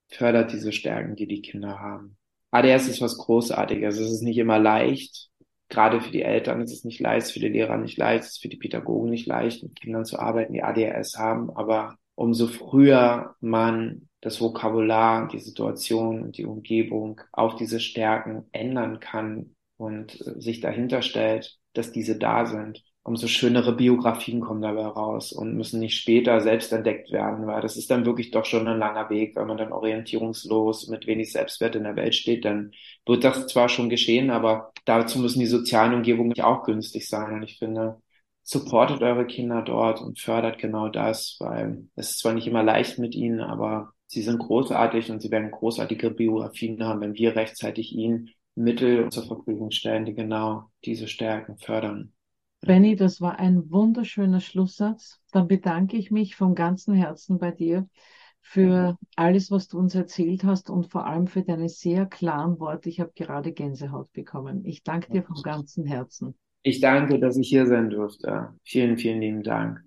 Fördert diese Stärken, die die Kinder haben. ADS ist was Großartiges. Es ist nicht immer leicht. Gerade für die Eltern ist es nicht leicht, für die Lehrer nicht leicht, es ist für die Pädagogen nicht leicht, mit Kindern zu arbeiten, die ADHS haben. Aber umso früher man das Vokabular, die Situation und die Umgebung auf diese Stärken ändern kann und äh, sich dahinter stellt, dass diese da sind, umso schönere Biografien kommen dabei raus und müssen nicht später selbst entdeckt werden, weil das ist dann wirklich doch schon ein langer Weg, wenn man dann orientierungslos mit wenig Selbstwert in der Welt steht, dann wird das zwar schon geschehen, aber dazu müssen die sozialen Umgebungen auch günstig sein und ich finde, supportet eure Kinder dort und fördert genau das, weil es ist zwar nicht immer leicht mit ihnen, aber sie sind großartig und sie werden großartige Biografien haben, wenn wir rechtzeitig ihnen Mittel zur Verfügung stellen, die genau diese Stärken fördern. Benny, das war ein wunderschöner Schlusssatz. Dann bedanke ich mich vom ganzen Herzen bei dir für alles, was du uns erzählt hast und vor allem für deine sehr klaren Worte. Ich habe gerade Gänsehaut bekommen. Ich danke dir vom ganzen Herzen. Ich danke, dass ich hier sein durfte. Vielen, vielen lieben Dank.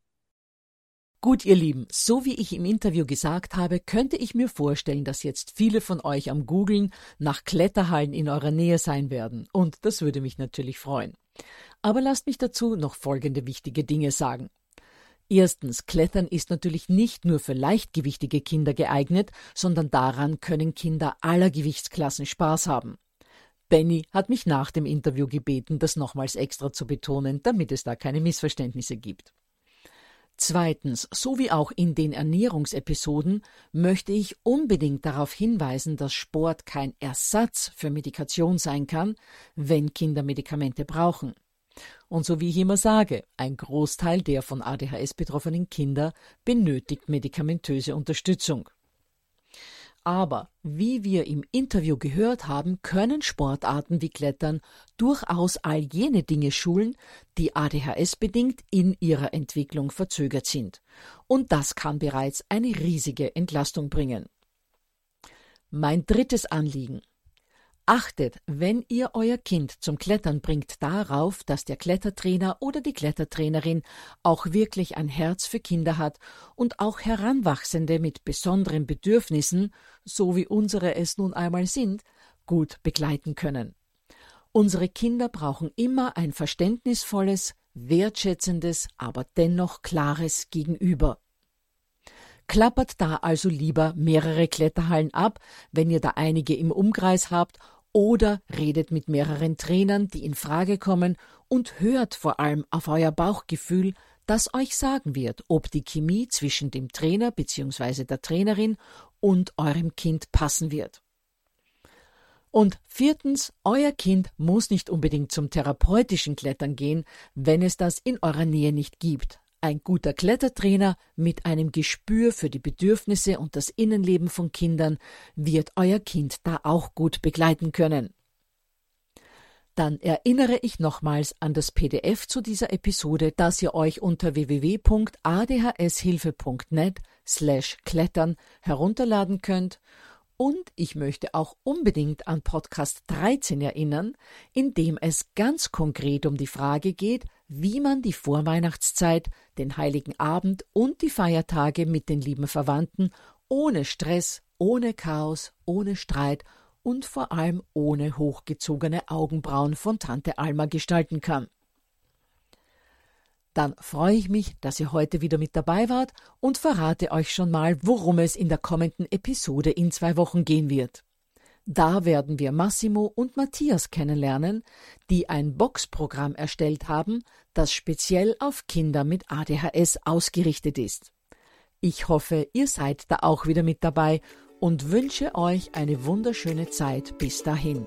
Gut, ihr Lieben, so wie ich im Interview gesagt habe, könnte ich mir vorstellen, dass jetzt viele von euch am Googlen nach Kletterhallen in eurer Nähe sein werden. Und das würde mich natürlich freuen. Aber lasst mich dazu noch folgende wichtige Dinge sagen. Erstens, Klettern ist natürlich nicht nur für leichtgewichtige Kinder geeignet, sondern daran können Kinder aller Gewichtsklassen Spaß haben. Benny hat mich nach dem Interview gebeten, das nochmals extra zu betonen, damit es da keine Missverständnisse gibt. Zweitens, so wie auch in den Ernährungsepisoden, möchte ich unbedingt darauf hinweisen, dass Sport kein Ersatz für Medikation sein kann, wenn Kinder Medikamente brauchen. Und so wie ich immer sage, ein Großteil der von ADHS betroffenen Kinder benötigt medikamentöse Unterstützung. Aber wie wir im Interview gehört haben, können Sportarten wie Klettern durchaus all jene Dinge schulen, die ADHS bedingt in ihrer Entwicklung verzögert sind. Und das kann bereits eine riesige Entlastung bringen. Mein drittes Anliegen. Achtet, wenn ihr euer Kind zum Klettern bringt, darauf, dass der Klettertrainer oder die Klettertrainerin auch wirklich ein Herz für Kinder hat und auch Heranwachsende mit besonderen Bedürfnissen, so wie unsere es nun einmal sind, gut begleiten können. Unsere Kinder brauchen immer ein verständnisvolles, wertschätzendes, aber dennoch klares Gegenüber. Klappert da also lieber mehrere Kletterhallen ab, wenn ihr da einige im Umkreis habt oder redet mit mehreren Trainern, die in Frage kommen und hört vor allem auf euer Bauchgefühl, das euch sagen wird, ob die Chemie zwischen dem Trainer bzw. der Trainerin und eurem Kind passen wird. Und viertens, euer Kind muss nicht unbedingt zum therapeutischen Klettern gehen, wenn es das in eurer Nähe nicht gibt. Ein guter Klettertrainer mit einem Gespür für die Bedürfnisse und das Innenleben von Kindern wird euer Kind da auch gut begleiten können. Dann erinnere ich nochmals an das PDF zu dieser Episode, das ihr euch unter www.adhshilfe.net slash klettern herunterladen könnt und ich möchte auch unbedingt an Podcast 13 erinnern, in dem es ganz konkret um die Frage geht, wie man die Vorweihnachtszeit, den heiligen Abend und die Feiertage mit den lieben Verwandten ohne Stress, ohne Chaos, ohne Streit und vor allem ohne hochgezogene Augenbrauen von Tante Alma gestalten kann dann freue ich mich, dass ihr heute wieder mit dabei wart und verrate euch schon mal, worum es in der kommenden Episode in zwei Wochen gehen wird. Da werden wir Massimo und Matthias kennenlernen, die ein Boxprogramm erstellt haben, das speziell auf Kinder mit ADHS ausgerichtet ist. Ich hoffe, ihr seid da auch wieder mit dabei und wünsche euch eine wunderschöne Zeit bis dahin.